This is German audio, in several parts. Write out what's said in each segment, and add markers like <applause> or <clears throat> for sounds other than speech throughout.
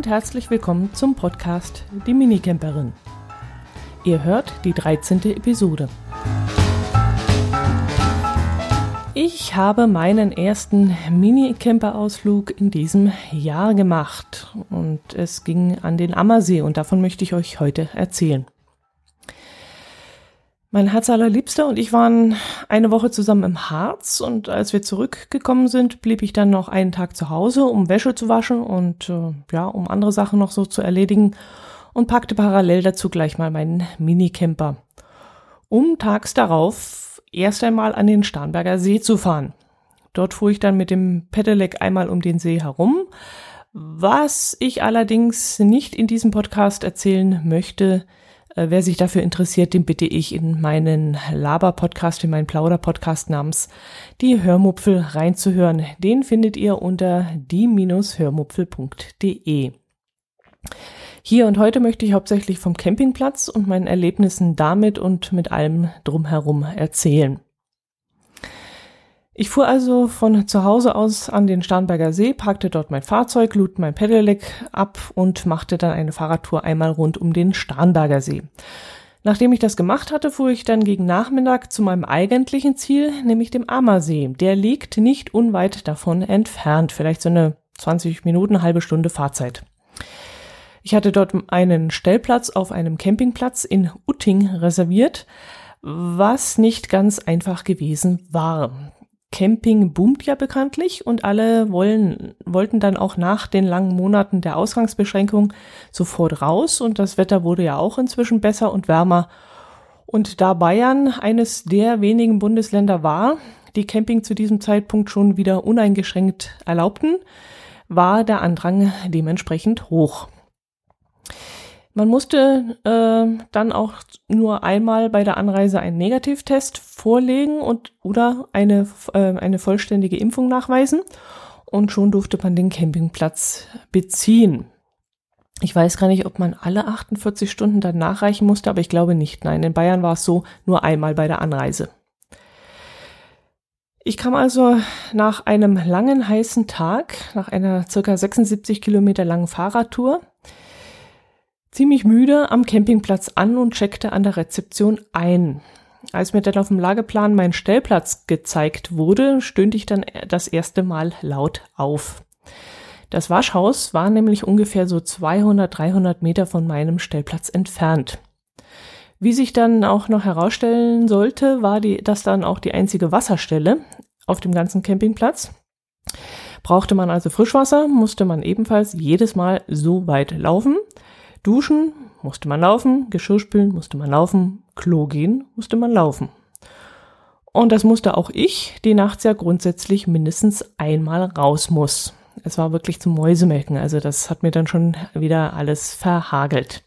und herzlich willkommen zum Podcast Die Minicamperin. Ihr hört die 13. Episode. Ich habe meinen ersten Minicamper-Ausflug in diesem Jahr gemacht und es ging an den Ammersee und davon möchte ich euch heute erzählen. Mein Herz allerliebster und ich waren eine Woche zusammen im Harz und als wir zurückgekommen sind, blieb ich dann noch einen Tag zu Hause, um Wäsche zu waschen und äh, ja, um andere Sachen noch so zu erledigen und packte parallel dazu gleich mal meinen Minicamper, um tags darauf erst einmal an den Starnberger See zu fahren. Dort fuhr ich dann mit dem Pedelec einmal um den See herum. Was ich allerdings nicht in diesem Podcast erzählen möchte, wer sich dafür interessiert, den bitte ich in meinen Laber-Podcast, in meinen Plauder-Podcast namens Die Hörmupfel reinzuhören. Den findet ihr unter die-hörmupfel.de. Hier und heute möchte ich hauptsächlich vom Campingplatz und meinen Erlebnissen damit und mit allem drumherum erzählen. Ich fuhr also von zu Hause aus an den Starnberger See, parkte dort mein Fahrzeug, lud mein Pedelec ab und machte dann eine Fahrradtour einmal rund um den Starnberger See. Nachdem ich das gemacht hatte, fuhr ich dann gegen Nachmittag zu meinem eigentlichen Ziel, nämlich dem Ammersee. Der liegt nicht unweit davon entfernt, vielleicht so eine 20 Minuten, halbe Stunde Fahrzeit. Ich hatte dort einen Stellplatz auf einem Campingplatz in Utting reserviert, was nicht ganz einfach gewesen war. Camping boomt ja bekanntlich und alle wollen, wollten dann auch nach den langen Monaten der Ausgangsbeschränkung sofort raus und das Wetter wurde ja auch inzwischen besser und wärmer. Und da Bayern eines der wenigen Bundesländer war, die Camping zu diesem Zeitpunkt schon wieder uneingeschränkt erlaubten, war der Andrang dementsprechend hoch. Man musste äh, dann auch nur einmal bei der Anreise einen Negativtest vorlegen und oder eine, äh, eine vollständige Impfung nachweisen und schon durfte man den Campingplatz beziehen. Ich weiß gar nicht, ob man alle 48 Stunden dann nachreichen musste, aber ich glaube nicht. Nein, in Bayern war es so, nur einmal bei der Anreise. Ich kam also nach einem langen heißen Tag, nach einer circa 76 Kilometer langen Fahrradtour, ziemlich müde am Campingplatz an und checkte an der Rezeption ein. Als mir dann auf dem Lageplan mein Stellplatz gezeigt wurde, stöhnte ich dann das erste Mal laut auf. Das Waschhaus war nämlich ungefähr so 200, 300 Meter von meinem Stellplatz entfernt. Wie sich dann auch noch herausstellen sollte, war die, das dann auch die einzige Wasserstelle auf dem ganzen Campingplatz. Brauchte man also Frischwasser, musste man ebenfalls jedes Mal so weit laufen. Duschen musste man laufen, Geschirr spülen musste man laufen, Klo gehen musste man laufen. Und das musste auch ich, die nachts ja grundsätzlich mindestens einmal raus muss. Es war wirklich zum Mäusemelken, also das hat mir dann schon wieder alles verhagelt.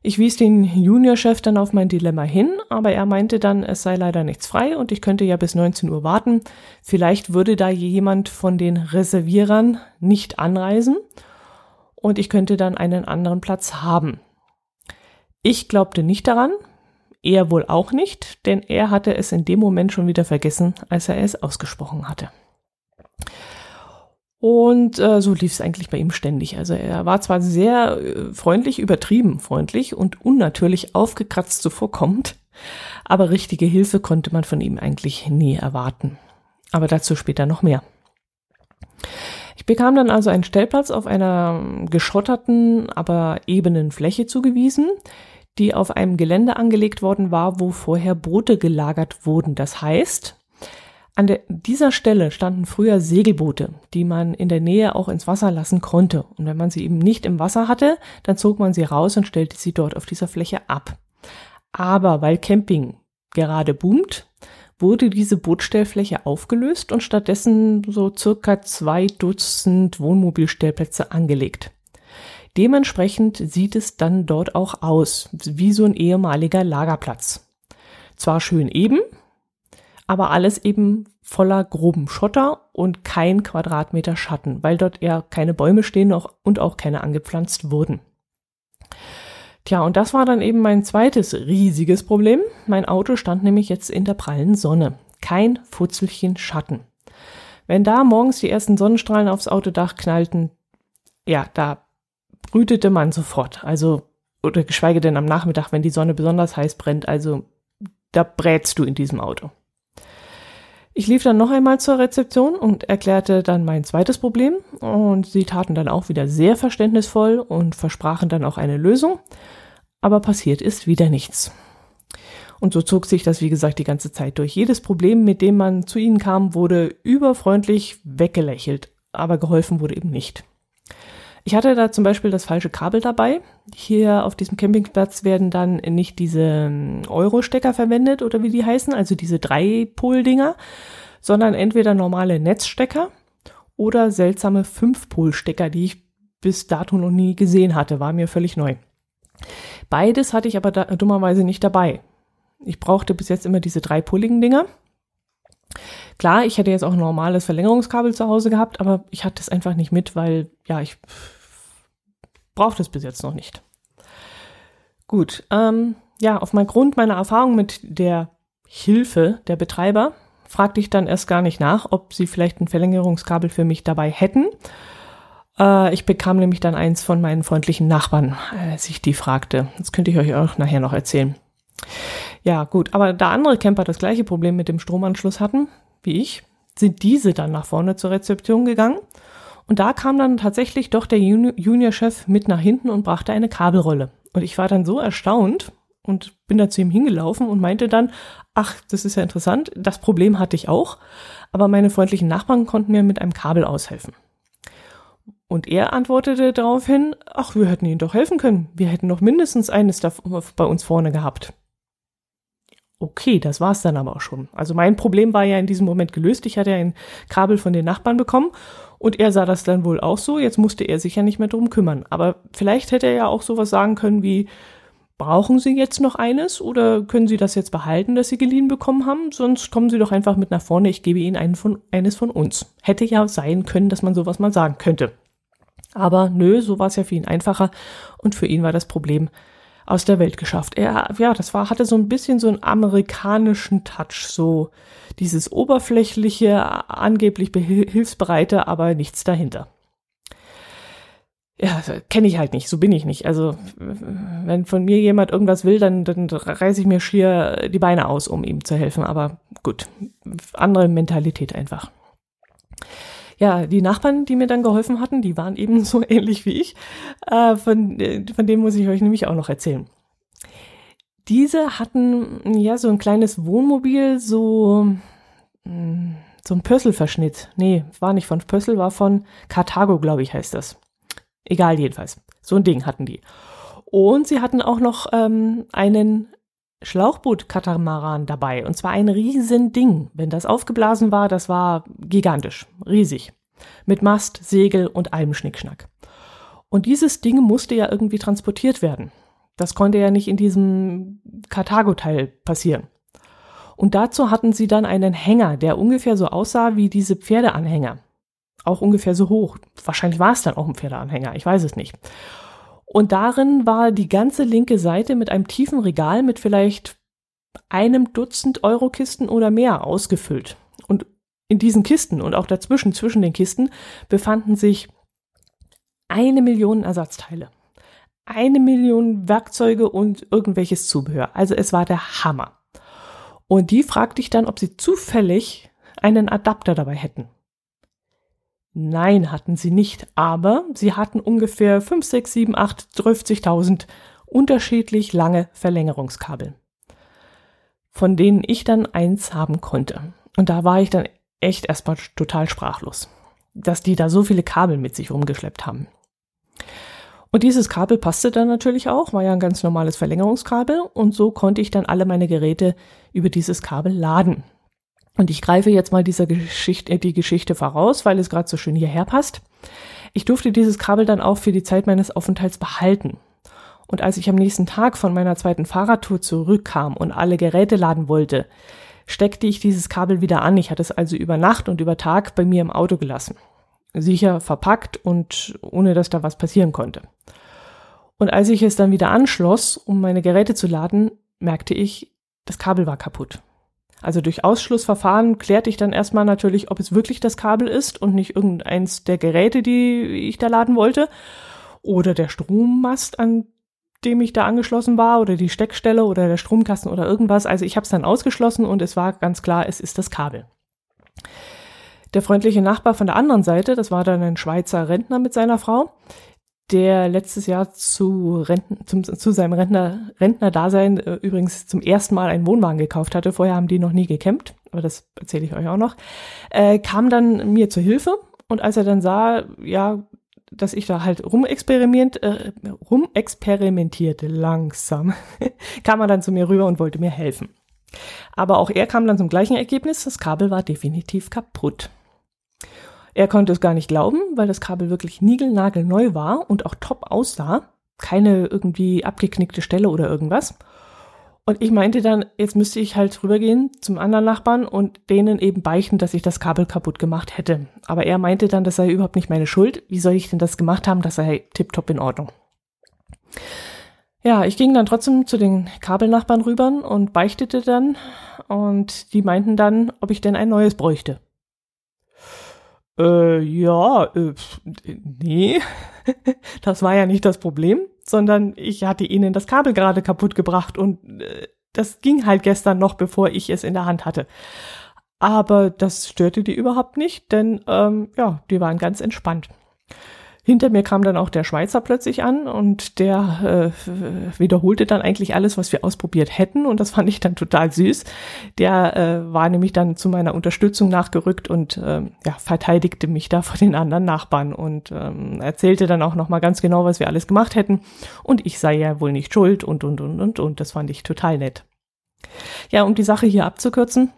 Ich wies den Juniorchef dann auf mein Dilemma hin, aber er meinte dann, es sei leider nichts frei und ich könnte ja bis 19 Uhr warten. Vielleicht würde da jemand von den Reservierern nicht anreisen und ich könnte dann einen anderen Platz haben. Ich glaubte nicht daran, er wohl auch nicht, denn er hatte es in dem Moment schon wieder vergessen, als er es ausgesprochen hatte. Und äh, so lief es eigentlich bei ihm ständig. Also er war zwar sehr äh, freundlich, übertrieben freundlich und unnatürlich aufgekratzt zuvorkommend, aber richtige Hilfe konnte man von ihm eigentlich nie erwarten. Aber dazu später noch mehr. Ich bekam dann also einen Stellplatz auf einer geschotterten, aber ebenen Fläche zugewiesen, die auf einem Gelände angelegt worden war, wo vorher Boote gelagert wurden. Das heißt, an der, dieser Stelle standen früher Segelboote, die man in der Nähe auch ins Wasser lassen konnte. Und wenn man sie eben nicht im Wasser hatte, dann zog man sie raus und stellte sie dort auf dieser Fläche ab. Aber weil Camping gerade boomt, wurde diese Bootstellfläche aufgelöst und stattdessen so circa zwei Dutzend Wohnmobilstellplätze angelegt. Dementsprechend sieht es dann dort auch aus, wie so ein ehemaliger Lagerplatz. Zwar schön eben, aber alles eben voller groben Schotter und kein Quadratmeter Schatten, weil dort eher keine Bäume stehen und auch keine angepflanzt wurden. Tja, und das war dann eben mein zweites riesiges Problem. Mein Auto stand nämlich jetzt in der prallen Sonne. Kein Futzelchen Schatten. Wenn da morgens die ersten Sonnenstrahlen aufs Autodach knallten, ja, da brütete man sofort. Also, oder geschweige denn am Nachmittag, wenn die Sonne besonders heiß brennt. Also, da brätst du in diesem Auto. Ich lief dann noch einmal zur Rezeption und erklärte dann mein zweites Problem und sie taten dann auch wieder sehr verständnisvoll und versprachen dann auch eine Lösung. Aber passiert ist wieder nichts. Und so zog sich das, wie gesagt, die ganze Zeit durch. Jedes Problem, mit dem man zu ihnen kam, wurde überfreundlich weggelächelt, aber geholfen wurde eben nicht. Ich hatte da zum Beispiel das falsche Kabel dabei. Hier auf diesem Campingplatz werden dann nicht diese ähm, Euro-Stecker verwendet oder wie die heißen, also diese Drei-Pol-Dinger, sondern entweder normale Netzstecker oder seltsame Fünf-Pol-Stecker, die ich bis dato noch nie gesehen hatte, war mir völlig neu. Beides hatte ich aber da, dummerweise nicht dabei. Ich brauchte bis jetzt immer diese dreipoligen Dinger. Klar, ich hätte jetzt auch ein normales Verlängerungskabel zu Hause gehabt, aber ich hatte es einfach nicht mit, weil ja, ich brauchte es bis jetzt noch nicht. Gut, ähm, ja, auf mein Grund meiner Erfahrung mit der Hilfe der Betreiber fragte ich dann erst gar nicht nach, ob sie vielleicht ein Verlängerungskabel für mich dabei hätten. Äh, ich bekam nämlich dann eins von meinen freundlichen Nachbarn, als ich die fragte. Das könnte ich euch auch nachher noch erzählen. Ja, gut, aber da andere Camper das gleiche Problem mit dem Stromanschluss hatten, wie ich, sind diese dann nach vorne zur Rezeption gegangen. Und da kam dann tatsächlich doch der Juniorchef mit nach hinten und brachte eine Kabelrolle. Und ich war dann so erstaunt und bin da zu ihm hingelaufen und meinte dann, ach, das ist ja interessant, das Problem hatte ich auch, aber meine freundlichen Nachbarn konnten mir mit einem Kabel aushelfen. Und er antwortete daraufhin, ach, wir hätten Ihnen doch helfen können. Wir hätten noch mindestens eines da bei uns vorne gehabt. Okay, das war's dann aber auch schon. Also mein Problem war ja in diesem Moment gelöst. Ich hatte ja ein Kabel von den Nachbarn bekommen und er sah das dann wohl auch so. Jetzt musste er sich ja nicht mehr drum kümmern. Aber vielleicht hätte er ja auch sowas sagen können wie, brauchen Sie jetzt noch eines oder können Sie das jetzt behalten, das Sie geliehen bekommen haben? Sonst kommen Sie doch einfach mit nach vorne. Ich gebe Ihnen einen von, eines von uns. Hätte ja sein können, dass man sowas mal sagen könnte. Aber nö, so war es ja für ihn einfacher und für ihn war das Problem aus der Welt geschafft. Er, ja, das war, hatte so ein bisschen so einen amerikanischen Touch, so dieses oberflächliche, angeblich hilfsbereite, aber nichts dahinter. Ja, kenne ich halt nicht, so bin ich nicht. Also, wenn von mir jemand irgendwas will, dann, dann reiße ich mir schier die Beine aus, um ihm zu helfen. Aber gut, andere Mentalität einfach ja, die Nachbarn, die mir dann geholfen hatten, die waren eben <laughs> so ähnlich wie ich. Äh, von, äh, von dem muss ich euch nämlich auch noch erzählen. Diese hatten ja so ein kleines Wohnmobil, so, mm, so ein Pössl-Verschnitt. Nee, war nicht von Pössl, war von Carthago, glaube ich, heißt das. Egal jedenfalls. So ein Ding hatten die. Und sie hatten auch noch ähm, einen Schlauchboot-Katamaran dabei. Und zwar ein Riesending. Wenn das aufgeblasen war, das war gigantisch, riesig. Mit Mast, Segel und allem Schnickschnack. Und dieses Ding musste ja irgendwie transportiert werden. Das konnte ja nicht in diesem Karthago-Teil passieren. Und dazu hatten sie dann einen Hänger, der ungefähr so aussah wie diese Pferdeanhänger. Auch ungefähr so hoch. Wahrscheinlich war es dann auch ein Pferdeanhänger, ich weiß es nicht. Und darin war die ganze linke Seite mit einem tiefen Regal mit vielleicht einem Dutzend Eurokisten oder mehr ausgefüllt. Und in diesen Kisten und auch dazwischen, zwischen den Kisten, befanden sich eine Million Ersatzteile. Eine Million Werkzeuge und irgendwelches Zubehör. Also es war der Hammer. Und die fragte ich dann, ob sie zufällig einen Adapter dabei hätten. Nein, hatten sie nicht, aber sie hatten ungefähr 5, 6, 7, 8, 50.000 unterschiedlich lange Verlängerungskabel, von denen ich dann eins haben konnte. Und da war ich dann echt erstmal total sprachlos, dass die da so viele Kabel mit sich rumgeschleppt haben. Und dieses Kabel passte dann natürlich auch, war ja ein ganz normales Verlängerungskabel und so konnte ich dann alle meine Geräte über dieses Kabel laden. Und ich greife jetzt mal dieser Geschichte, die Geschichte voraus, weil es gerade so schön hierher passt. Ich durfte dieses Kabel dann auch für die Zeit meines Aufenthalts behalten. Und als ich am nächsten Tag von meiner zweiten Fahrradtour zurückkam und alle Geräte laden wollte, steckte ich dieses Kabel wieder an. Ich hatte es also über Nacht und über Tag bei mir im Auto gelassen. Sicher verpackt und ohne dass da was passieren konnte. Und als ich es dann wieder anschloss, um meine Geräte zu laden, merkte ich, das Kabel war kaputt. Also durch Ausschlussverfahren klärte ich dann erstmal natürlich, ob es wirklich das Kabel ist und nicht irgendeins der Geräte, die ich da laden wollte. oder der Strommast, an dem ich da angeschlossen war oder die Steckstelle oder der Stromkasten oder irgendwas. Also ich habe es dann ausgeschlossen und es war ganz klar, es ist das Kabel. Der freundliche Nachbar von der anderen Seite, das war dann ein Schweizer Rentner mit seiner Frau, der letztes Jahr zu, Renten, zum, zu seinem Rentner, Rentner-Dasein äh, übrigens zum ersten Mal einen Wohnwagen gekauft hatte. Vorher haben die noch nie gekämmt, aber das erzähle ich euch auch noch. Äh, kam dann mir zur Hilfe und als er dann sah, ja, dass ich da halt rumexperiment, äh, rumexperimentierte, langsam, <laughs> kam er dann zu mir rüber und wollte mir helfen. Aber auch er kam dann zum gleichen Ergebnis, das Kabel war definitiv kaputt. Er konnte es gar nicht glauben, weil das Kabel wirklich niegelnagelneu war und auch top aussah. Keine irgendwie abgeknickte Stelle oder irgendwas. Und ich meinte dann, jetzt müsste ich halt rübergehen zum anderen Nachbarn und denen eben beichten, dass ich das Kabel kaputt gemacht hätte. Aber er meinte dann, das sei überhaupt nicht meine Schuld. Wie soll ich denn das gemacht haben? Das sei tipptopp in Ordnung. Ja, ich ging dann trotzdem zu den Kabelnachbarn rüber und beichtete dann. Und die meinten dann, ob ich denn ein neues bräuchte. Äh, ja, äh, nee, <laughs> das war ja nicht das Problem, sondern ich hatte ihnen das Kabel gerade kaputt gebracht und äh, das ging halt gestern noch, bevor ich es in der Hand hatte. Aber das störte die überhaupt nicht, denn ähm, ja, die waren ganz entspannt. Hinter mir kam dann auch der Schweizer plötzlich an und der äh, wiederholte dann eigentlich alles, was wir ausprobiert hätten und das fand ich dann total süß. Der äh, war nämlich dann zu meiner Unterstützung nachgerückt und äh, ja, verteidigte mich da vor den anderen Nachbarn und ähm, erzählte dann auch nochmal ganz genau, was wir alles gemacht hätten und ich sei ja wohl nicht schuld und und und und und das fand ich total nett. Ja, um die Sache hier abzukürzen,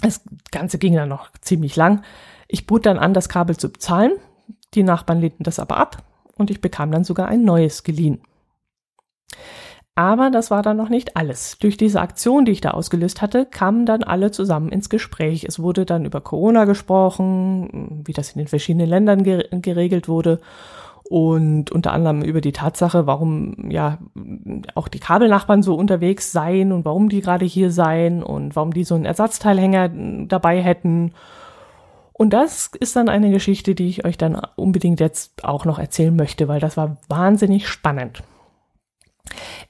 das Ganze ging dann noch ziemlich lang. Ich bot dann an, das Kabel zu bezahlen. Die Nachbarn lehnten das aber ab und ich bekam dann sogar ein neues geliehen. Aber das war dann noch nicht alles. Durch diese Aktion, die ich da ausgelöst hatte, kamen dann alle zusammen ins Gespräch. Es wurde dann über Corona gesprochen, wie das in den verschiedenen Ländern geregelt wurde und unter anderem über die Tatsache, warum ja auch die Kabelnachbarn so unterwegs seien und warum die gerade hier seien und warum die so einen Ersatzteilhänger dabei hätten und das ist dann eine Geschichte, die ich euch dann unbedingt jetzt auch noch erzählen möchte, weil das war wahnsinnig spannend.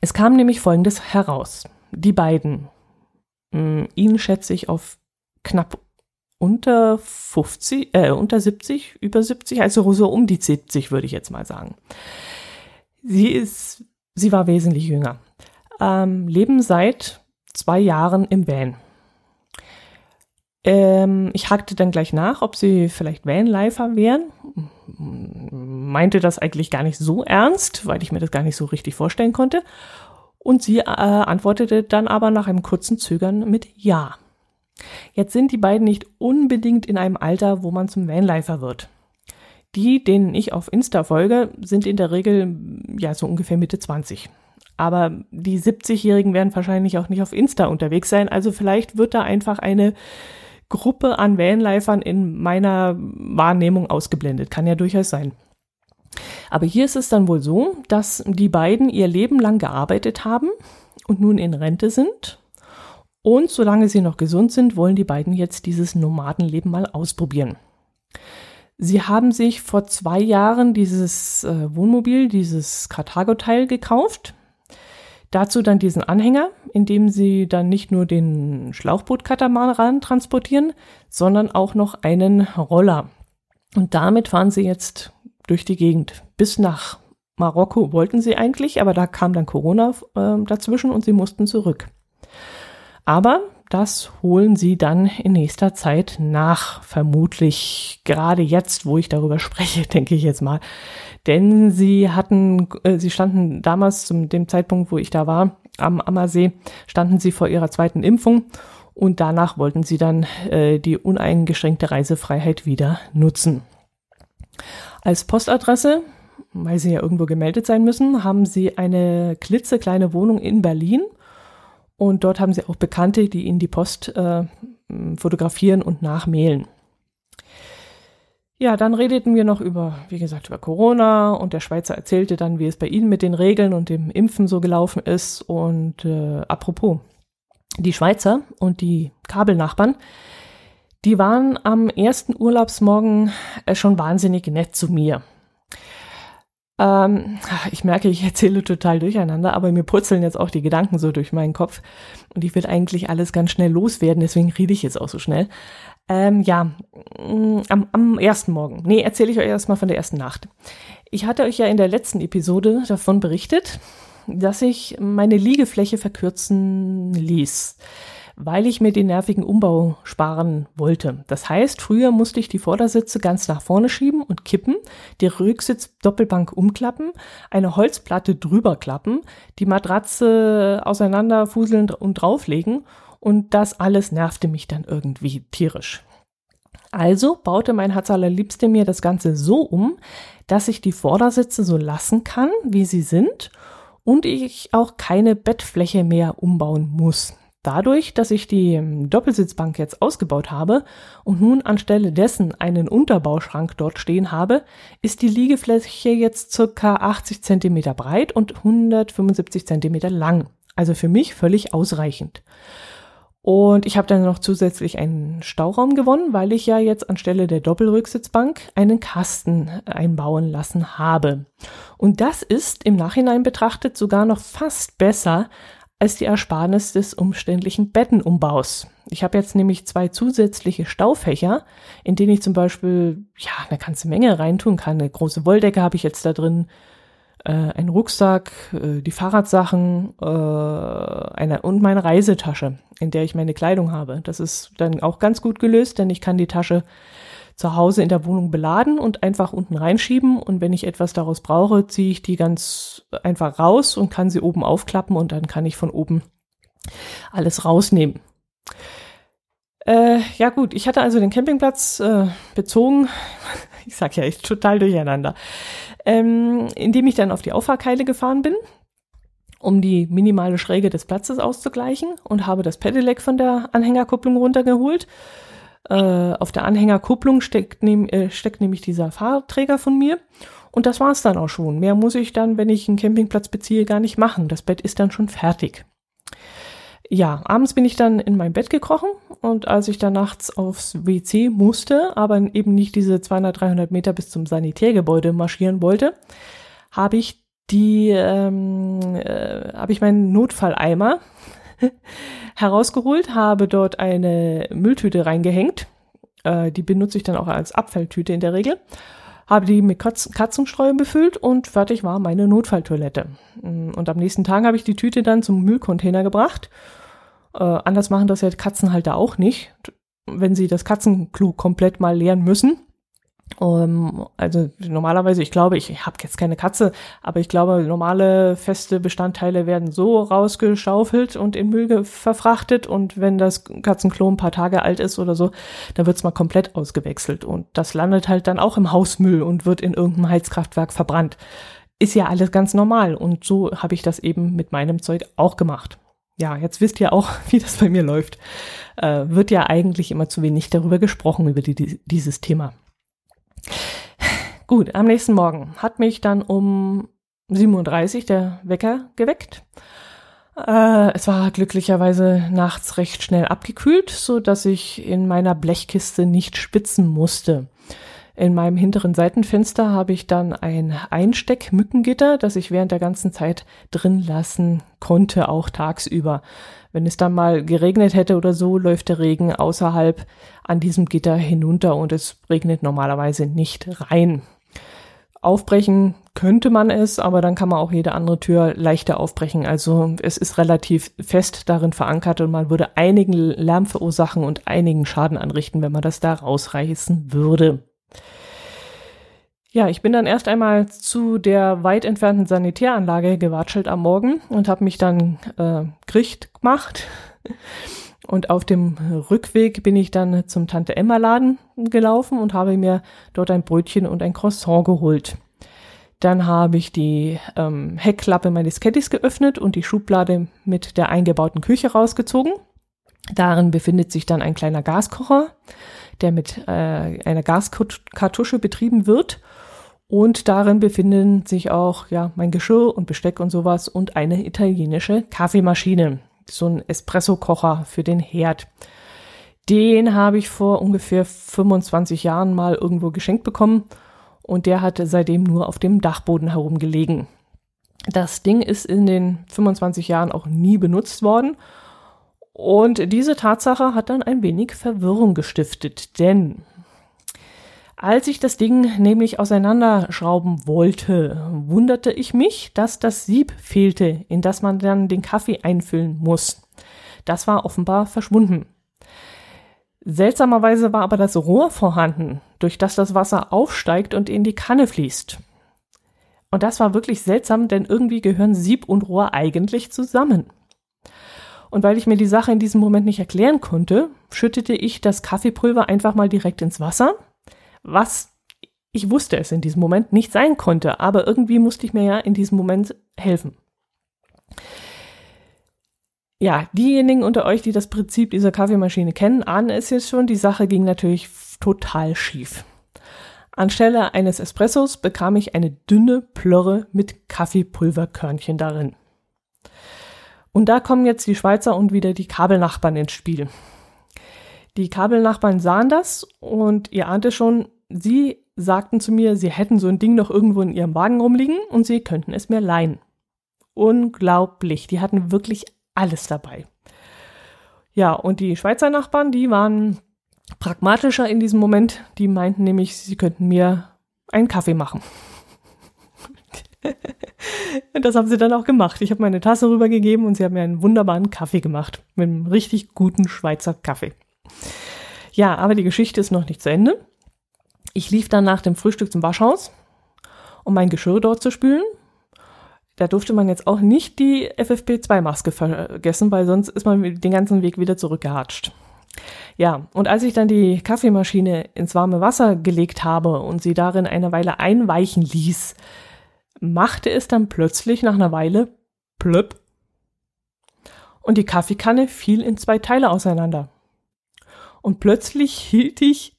Es kam nämlich Folgendes heraus. Die beiden, mh, ihn schätze ich auf knapp unter 50, äh, unter 70, über 70, also so um die 70 würde ich jetzt mal sagen. Sie ist, sie war wesentlich jünger. Ähm, leben seit zwei Jahren im Van. Ähm, ich hakte dann gleich nach, ob sie vielleicht Vanlifer wären. Meinte das eigentlich gar nicht so ernst, weil ich mir das gar nicht so richtig vorstellen konnte. Und sie äh, antwortete dann aber nach einem kurzen Zögern mit Ja. Jetzt sind die beiden nicht unbedingt in einem Alter, wo man zum Vanlifer wird. Die, denen ich auf Insta folge, sind in der Regel ja so ungefähr Mitte 20. Aber die 70-Jährigen werden wahrscheinlich auch nicht auf Insta unterwegs sein. Also vielleicht wird da einfach eine Gruppe an Vanlifern in meiner Wahrnehmung ausgeblendet. Kann ja durchaus sein. Aber hier ist es dann wohl so, dass die beiden ihr Leben lang gearbeitet haben und nun in Rente sind. Und solange sie noch gesund sind, wollen die beiden jetzt dieses Nomadenleben mal ausprobieren. Sie haben sich vor zwei Jahren dieses äh, Wohnmobil, dieses Karthago-Teil gekauft. Dazu dann diesen Anhänger, in dem sie dann nicht nur den Schlauchboot-Katamaran transportieren, sondern auch noch einen Roller. Und damit fahren sie jetzt durch die Gegend. Bis nach Marokko wollten sie eigentlich, aber da kam dann Corona äh, dazwischen und sie mussten zurück. Aber das holen sie dann in nächster Zeit nach. Vermutlich gerade jetzt, wo ich darüber <laughs> spreche, denke ich jetzt mal. Denn sie hatten, äh, sie standen damals zum dem Zeitpunkt, wo ich da war, am Ammersee, standen sie vor ihrer zweiten Impfung und danach wollten sie dann äh, die uneingeschränkte Reisefreiheit wieder nutzen. Als Postadresse, weil sie ja irgendwo gemeldet sein müssen, haben sie eine klitzekleine Wohnung in Berlin und dort haben sie auch Bekannte, die ihnen die Post äh, fotografieren und nachmailen. Ja, dann redeten wir noch über, wie gesagt, über Corona und der Schweizer erzählte dann, wie es bei ihnen mit den Regeln und dem Impfen so gelaufen ist. Und äh, apropos, die Schweizer und die Kabelnachbarn, die waren am ersten Urlaubsmorgen äh, schon wahnsinnig nett zu mir. Ähm, ich merke, ich erzähle total durcheinander, aber mir purzeln jetzt auch die Gedanken so durch meinen Kopf und ich will eigentlich alles ganz schnell loswerden, deswegen rede ich jetzt auch so schnell. Ähm, ja, mm, am, am ersten Morgen. Nee, erzähle ich euch erstmal von der ersten Nacht. Ich hatte euch ja in der letzten Episode davon berichtet, dass ich meine Liegefläche verkürzen ließ weil ich mir den nervigen Umbau sparen wollte. Das heißt, früher musste ich die Vordersitze ganz nach vorne schieben und kippen, die Rücksitz-Doppelbank umklappen, eine Holzplatte drüber klappen, die Matratze auseinanderfuseln und drauflegen und das alles nervte mich dann irgendwie tierisch. Also baute mein Herz allerliebste mir das Ganze so um, dass ich die Vordersitze so lassen kann, wie sie sind und ich auch keine Bettfläche mehr umbauen muss. Dadurch, dass ich die Doppelsitzbank jetzt ausgebaut habe und nun anstelle dessen einen Unterbauschrank dort stehen habe, ist die Liegefläche jetzt circa 80 Zentimeter breit und 175 Zentimeter lang. Also für mich völlig ausreichend. Und ich habe dann noch zusätzlich einen Stauraum gewonnen, weil ich ja jetzt anstelle der Doppelrücksitzbank einen Kasten einbauen lassen habe. Und das ist im Nachhinein betrachtet sogar noch fast besser als die Ersparnis des umständlichen Bettenumbaus. Ich habe jetzt nämlich zwei zusätzliche Staufächer, in denen ich zum Beispiel ja eine ganze Menge reintun kann. Eine große Wolldecke habe ich jetzt da drin, äh, einen Rucksack, äh, die Fahrradsachen äh, eine, und meine Reisetasche, in der ich meine Kleidung habe. Das ist dann auch ganz gut gelöst, denn ich kann die Tasche zu Hause in der Wohnung beladen und einfach unten reinschieben. Und wenn ich etwas daraus brauche, ziehe ich die ganz einfach raus und kann sie oben aufklappen und dann kann ich von oben alles rausnehmen. Äh, ja gut, ich hatte also den Campingplatz äh, bezogen. <laughs> Ich sag ja, ich total durcheinander. Ähm, indem ich dann auf die Auffahrkeile gefahren bin, um die minimale Schräge des Platzes auszugleichen und habe das Pedelec von der Anhängerkupplung runtergeholt äh, auf der Anhängerkupplung steckt, nehm, äh, steckt nämlich dieser Fahrträger von mir. Und das war's dann auch schon. Mehr muss ich dann, wenn ich einen Campingplatz beziehe, gar nicht machen. Das Bett ist dann schon fertig. Ja, abends bin ich dann in mein Bett gekrochen und als ich dann nachts aufs WC musste, aber eben nicht diese 200, 300 Meter bis zum Sanitärgebäude marschieren wollte, habe ich die, ähm, äh, habe ich meinen Notfalleimer <laughs> herausgeholt, habe dort eine Mülltüte reingehängt. Äh, die benutze ich dann auch als Abfalltüte in der Regel. Habe die mit Katz Katzenstreu befüllt und fertig war meine Notfalltoilette. Mm, und am nächsten Tag habe ich die Tüte dann zum Müllcontainer gebracht. Äh, anders machen das ja Katzenhalter auch nicht. Wenn sie das Katzenklo komplett mal leeren müssen, um, ähm, also normalerweise, ich glaube, ich, habe jetzt keine Katze, aber ich glaube, normale feste Bestandteile werden so rausgeschaufelt und in Müll verfrachtet und wenn das Katzenklo ein paar Tage alt ist oder so, dann wird's mal komplett ausgewechselt und das landet halt dann auch im Hausmüll und wird in irgendeinem Heizkraftwerk verbrannt. Ist ja alles ganz normal und so habe ich das eben mit meinem Zeug auch gemacht. Ja, jetzt wisst ihr auch, <laughs> wie das bei mir läuft. Äh, wird ja eigentlich immer zu wenig darüber gesprochen, über die, dieses Thema. Gut, am nächsten Morgen hat mich dann um 37 der Wecker geweckt. Äh, es war glücklicherweise nachts recht schnell abgekühlt, so dass ich in meiner Blechkiste nicht spitzen musste. In meinem hinteren Seitenfenster habe ich dann ein Einsteckmückengitter, das ich während der ganzen Zeit drin lassen konnte, auch tagsüber. Wenn es dann mal geregnet hätte oder so, läuft der Regen außerhalb an diesem Gitter hinunter und es regnet normalerweise nicht rein. Aufbrechen könnte man es, aber dann kann man auch jede andere Tür leichter aufbrechen. Also es ist relativ fest darin verankert und man würde einigen Lärm verursachen und einigen Schaden anrichten, wenn man das da rausreißen würde. Ja, ich bin dann erst einmal zu der weit entfernten Sanitäranlage gewatschelt am Morgen und habe mich dann äh, Gericht gemacht. Und auf dem Rückweg bin ich dann zum Tante Emma Laden gelaufen und habe mir dort ein Brötchen und ein Croissant geholt. Dann habe ich die ähm, Heckklappe meines Caddys geöffnet und die Schublade mit der eingebauten Küche rausgezogen. Darin befindet sich dann ein kleiner Gaskocher, der mit äh, einer Gaskartusche betrieben wird und darin befinden sich auch ja mein Geschirr und Besteck und sowas und eine italienische Kaffeemaschine, so ein Espresso-Kocher für den Herd. Den habe ich vor ungefähr 25 Jahren mal irgendwo geschenkt bekommen und der hatte seitdem nur auf dem Dachboden herumgelegen. Das Ding ist in den 25 Jahren auch nie benutzt worden. Und diese Tatsache hat dann ein wenig Verwirrung gestiftet, denn als ich das Ding nämlich auseinanderschrauben wollte, wunderte ich mich, dass das Sieb fehlte, in das man dann den Kaffee einfüllen muss. Das war offenbar verschwunden. Seltsamerweise war aber das Rohr vorhanden, durch das das Wasser aufsteigt und in die Kanne fließt. Und das war wirklich seltsam, denn irgendwie gehören Sieb und Rohr eigentlich zusammen. Und weil ich mir die Sache in diesem Moment nicht erklären konnte, schüttete ich das Kaffeepulver einfach mal direkt ins Wasser, was ich wusste es in diesem Moment nicht sein konnte, aber irgendwie musste ich mir ja in diesem Moment helfen. Ja, diejenigen unter euch, die das Prinzip dieser Kaffeemaschine kennen, ahnen es jetzt schon, die Sache ging natürlich total schief. Anstelle eines Espressos bekam ich eine dünne Plörre mit Kaffeepulverkörnchen darin. Und da kommen jetzt die Schweizer und wieder die Kabelnachbarn ins Spiel. Die Kabelnachbarn sahen das und ihr ahnte schon, sie sagten zu mir, sie hätten so ein Ding noch irgendwo in ihrem Wagen rumliegen und sie könnten es mir leihen. Unglaublich, die hatten wirklich alles dabei. Ja, und die Schweizer Nachbarn, die waren pragmatischer in diesem Moment. Die meinten nämlich, sie könnten mir einen Kaffee machen. <laughs> das haben sie dann auch gemacht. Ich habe meine Tasse rübergegeben und sie haben mir einen wunderbaren Kaffee gemacht. Mit einem richtig guten Schweizer Kaffee. Ja, aber die Geschichte ist noch nicht zu Ende. Ich lief dann nach dem Frühstück zum Waschhaus, um mein Geschirr dort zu spülen. Da durfte man jetzt auch nicht die FFP2-Maske vergessen, weil sonst ist man den ganzen Weg wieder zurückgehatscht. Ja, und als ich dann die Kaffeemaschine ins warme Wasser gelegt habe und sie darin eine Weile einweichen ließ, machte es dann plötzlich nach einer Weile plöpp und die Kaffeekanne fiel in zwei Teile auseinander. Und plötzlich hielt ich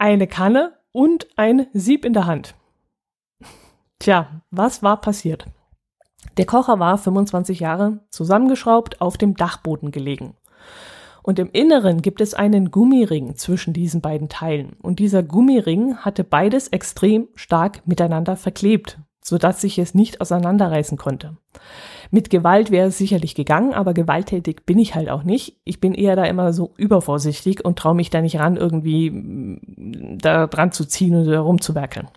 eine Kanne und ein Sieb in der Hand. Tja, was war passiert? Der Kocher war 25 Jahre zusammengeschraubt auf dem Dachboden gelegen. Und im Inneren gibt es einen Gummiring zwischen diesen beiden Teilen. Und dieser Gummiring hatte beides extrem stark miteinander verklebt, sodass sich es nicht auseinanderreißen konnte. Mit Gewalt wäre es sicherlich gegangen, aber gewalttätig bin ich halt auch nicht. Ich bin eher da immer so übervorsichtig und traue mich da nicht ran, irgendwie mm, da dran zu ziehen und herumzuwerkeln.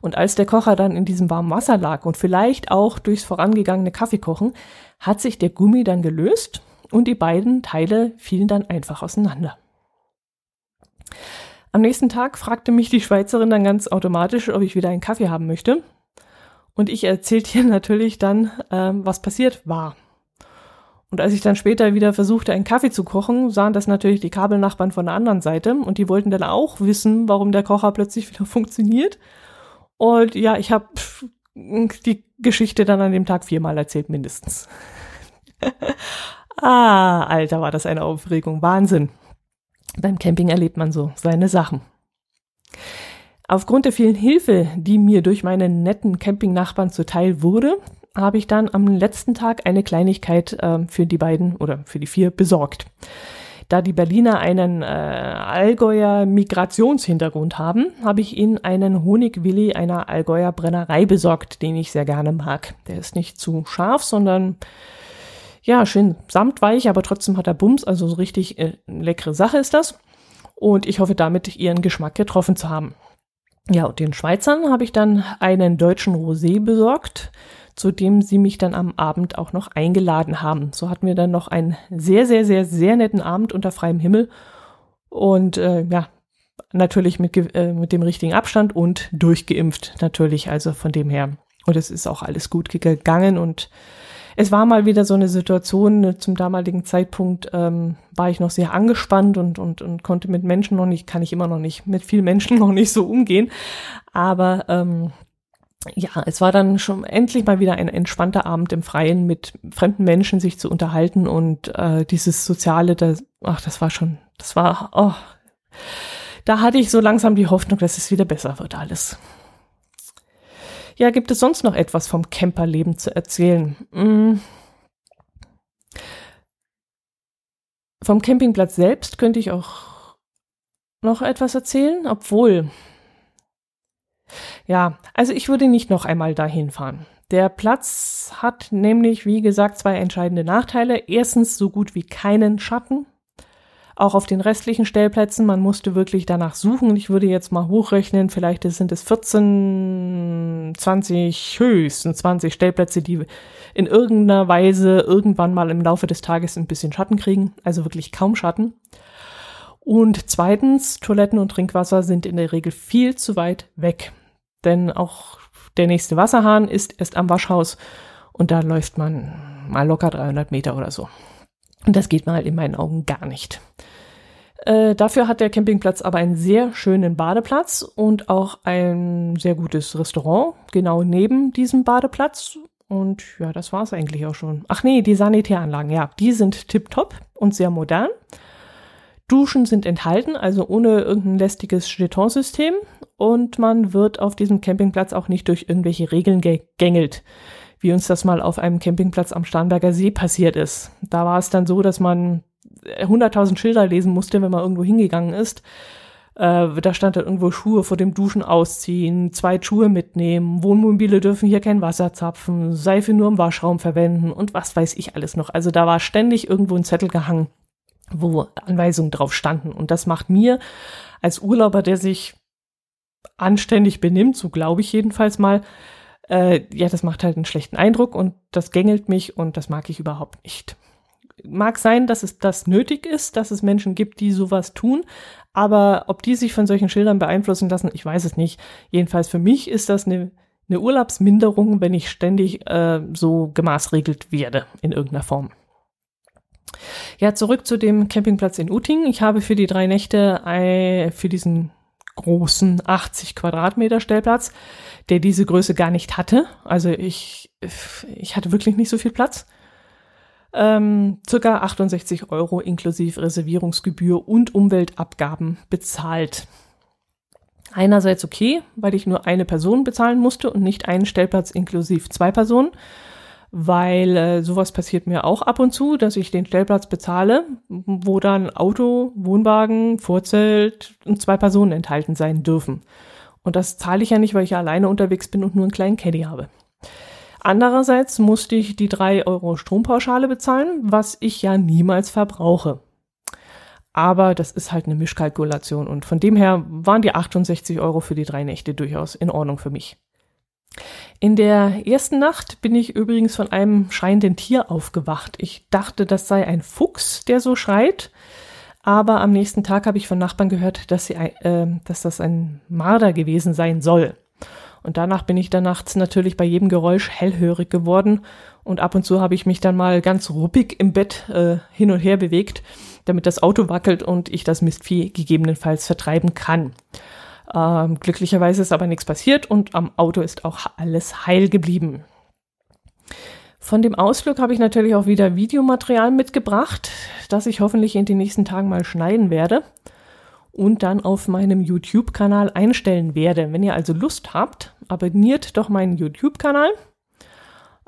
Und als der Kocher dann in diesem warmen Wasser lag und vielleicht auch durchs vorangegangene Kaffeekochen, hat sich der Gummi dann gelöst und die beiden Teile fielen dann einfach auseinander. Am nächsten Tag fragte mich die Schweizerin dann ganz automatisch, ob ich wieder einen Kaffee haben möchte. Und ich erzählte <laughs> ihr natürlich dann, ähm, was passiert war. Und als ich dann später wieder versuchte, einen Kaffee zu kochen, sahen das natürlich die Kabelnachbarn von der anderen Seite und die wollten dann auch wissen, warum der Kocher plötzlich <laughs> wieder funktioniert. Und ja, ich habe die Geschichte dann an dem Tag viermal erzählt, mindestens. <laughs> Ah, Alter, war das eine Aufregung. Wahnsinn. Beim Camping erlebt man so seine Sachen. Aufgrund der vielen Hilfe, die mir durch meine netten Campingnachbarn zuteil wurde, habe ich dann am letzten Tag eine Kleinigkeit äh, für die beiden oder für die vier besorgt. Da die Berliner einen äh, Allgäuer Migrationshintergrund haben, habe ich ihnen einen Honigwilli einer Allgäuer Brennerei besorgt, den ich sehr gerne mag. Der ist nicht zu scharf, sondern ja, schön samtweich, aber trotzdem hat er Bums, also so richtig äh, leckere Sache ist das. Und ich hoffe damit, ihren Geschmack getroffen zu haben. Ja, und den Schweizern habe ich dann einen deutschen Rosé besorgt, zu dem sie mich dann am Abend auch noch eingeladen haben. So hatten wir dann noch einen sehr, sehr, sehr, sehr netten Abend unter freiem Himmel. Und äh, ja, natürlich mit, äh, mit dem richtigen Abstand und durchgeimpft natürlich. Also von dem her. Und es ist auch alles gut gegangen und es war mal wieder so eine Situation, ne, zum damaligen Zeitpunkt ähm, war ich noch sehr angespannt und, und, und konnte mit Menschen noch nicht, kann ich immer noch nicht, mit vielen Menschen <laughs> noch nicht so umgehen. Aber ähm, ja, es war dann schon endlich mal wieder ein entspannter Abend im Freien mit fremden Menschen sich zu unterhalten und äh, dieses Soziale, das, ach, das war schon, das war, oh, da hatte ich so langsam die Hoffnung, dass es wieder besser wird alles. Ja, gibt es sonst noch etwas vom Camperleben zu erzählen? Hm. Vom Campingplatz selbst könnte ich auch noch etwas erzählen, obwohl Ja, also ich würde nicht noch einmal dahin fahren. Der Platz hat nämlich, wie gesagt, zwei entscheidende Nachteile. Erstens so gut wie keinen Schatten. Auch auf den restlichen Stellplätzen, man musste wirklich danach suchen. Ich würde jetzt mal hochrechnen, vielleicht sind es 14, 20, höchstens 20 Stellplätze, die in irgendeiner Weise irgendwann mal im Laufe des Tages ein bisschen Schatten kriegen. Also wirklich kaum Schatten. Und zweitens, Toiletten und Trinkwasser sind in der Regel viel zu weit weg. Denn auch der nächste Wasserhahn ist erst am Waschhaus und da läuft man mal locker 300 Meter oder so. Und das geht mal in meinen Augen gar nicht. Äh, dafür hat der Campingplatz aber einen sehr schönen Badeplatz und auch ein sehr gutes Restaurant genau neben diesem Badeplatz. Und ja, das war es eigentlich auch schon. Ach nee, die Sanitäranlagen, ja, die sind tiptop und sehr modern. Duschen sind enthalten, also ohne irgendein lästiges Jetonsystem. Und man wird auf diesem Campingplatz auch nicht durch irgendwelche Regeln gegängelt, wie uns das mal auf einem Campingplatz am Starnberger See passiert ist. Da war es dann so, dass man 100.000 Schilder lesen musste, wenn man irgendwo hingegangen ist. Äh, da stand dann irgendwo Schuhe vor dem Duschen ausziehen, zwei Schuhe mitnehmen, Wohnmobile dürfen hier kein Wasser zapfen, Seife nur im Waschraum verwenden und was weiß ich alles noch. Also da war ständig irgendwo ein Zettel gehangen wo Anweisungen drauf standen. Und das macht mir als Urlauber, der sich anständig benimmt, so glaube ich jedenfalls mal, äh, ja, das macht halt einen schlechten Eindruck und das gängelt mich und das mag ich überhaupt nicht. Mag sein, dass es das nötig ist, dass es Menschen gibt, die sowas tun, aber ob die sich von solchen Schildern beeinflussen lassen, ich weiß es nicht. Jedenfalls für mich ist das eine, eine Urlaubsminderung, wenn ich ständig äh, so gemaßregelt werde in irgendeiner Form. Ja, zurück zu dem Campingplatz in Uting. Ich habe für die drei Nächte äh, für diesen großen 80 Quadratmeter Stellplatz, der diese Größe gar nicht hatte. Also ich, ich hatte wirklich nicht so viel Platz. Ähm, circa 68 Euro inklusive Reservierungsgebühr und Umweltabgaben bezahlt. Einerseits okay, weil ich nur eine Person bezahlen musste und nicht einen Stellplatz inklusive zwei Personen weil äh, sowas passiert mir auch ab und zu, dass ich den Stellplatz bezahle, wo dann Auto, Wohnwagen, Vorzelt und zwei Personen enthalten sein dürfen. Und das zahle ich ja nicht, weil ich alleine unterwegs bin und nur einen kleinen Caddy habe. Andererseits musste ich die drei Euro Strompauschale bezahlen, was ich ja niemals verbrauche. Aber das ist halt eine Mischkalkulation und von dem her waren die 68 Euro für die drei Nächte durchaus in Ordnung für mich. In der ersten Nacht bin ich übrigens von einem schreienden Tier aufgewacht. Ich dachte, das sei ein Fuchs, der so schreit. Aber am nächsten Tag habe ich von Nachbarn gehört, dass, sie, äh, dass das ein Marder gewesen sein soll. Und danach bin ich dann nachts natürlich bei jedem Geräusch hellhörig geworden. Und ab und zu habe ich mich dann mal ganz ruppig im Bett äh, hin und her bewegt, damit das Auto wackelt und ich das Mistvieh gegebenenfalls vertreiben kann. Ähm, glücklicherweise ist aber nichts passiert und am Auto ist auch alles heil geblieben. Von dem Ausflug habe ich natürlich auch wieder Videomaterial mitgebracht, das ich hoffentlich in den nächsten Tagen mal schneiden werde und dann auf meinem YouTube-Kanal einstellen werde. Wenn ihr also Lust habt, abonniert doch meinen YouTube-Kanal.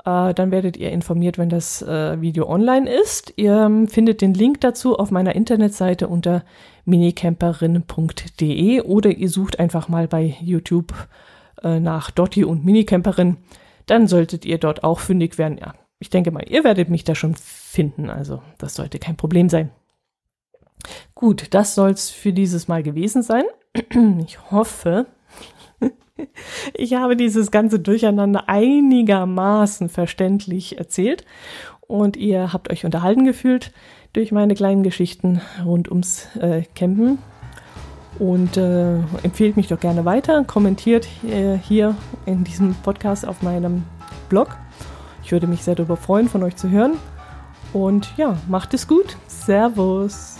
Äh, dann werdet ihr informiert, wenn das äh, Video online ist. Ihr ähm, findet den Link dazu auf meiner Internetseite unter minicamperin.de oder ihr sucht einfach mal bei YouTube äh, nach Dotti und Minicamperin. Dann solltet ihr dort auch fündig werden. Ja, ich denke mal, ihr werdet mich da schon finden. Also das sollte kein Problem sein. Gut, das soll es für dieses Mal gewesen sein. <clears throat> Ich hoffe, <laughs> ich habe dieses ganze Durcheinander einigermaßen verständlich erzählt und ihr habt euch unterhalten gefühlt durch meine kleinen Geschichten rund ums äh, Campen. Und äh, empfehlt mich doch gerne weiter, kommentiert äh, hier in diesem Podcast auf meinem Blog. Ich würde mich sehr darüber freuen, von euch zu hören. Und ja, macht es gut. Servus.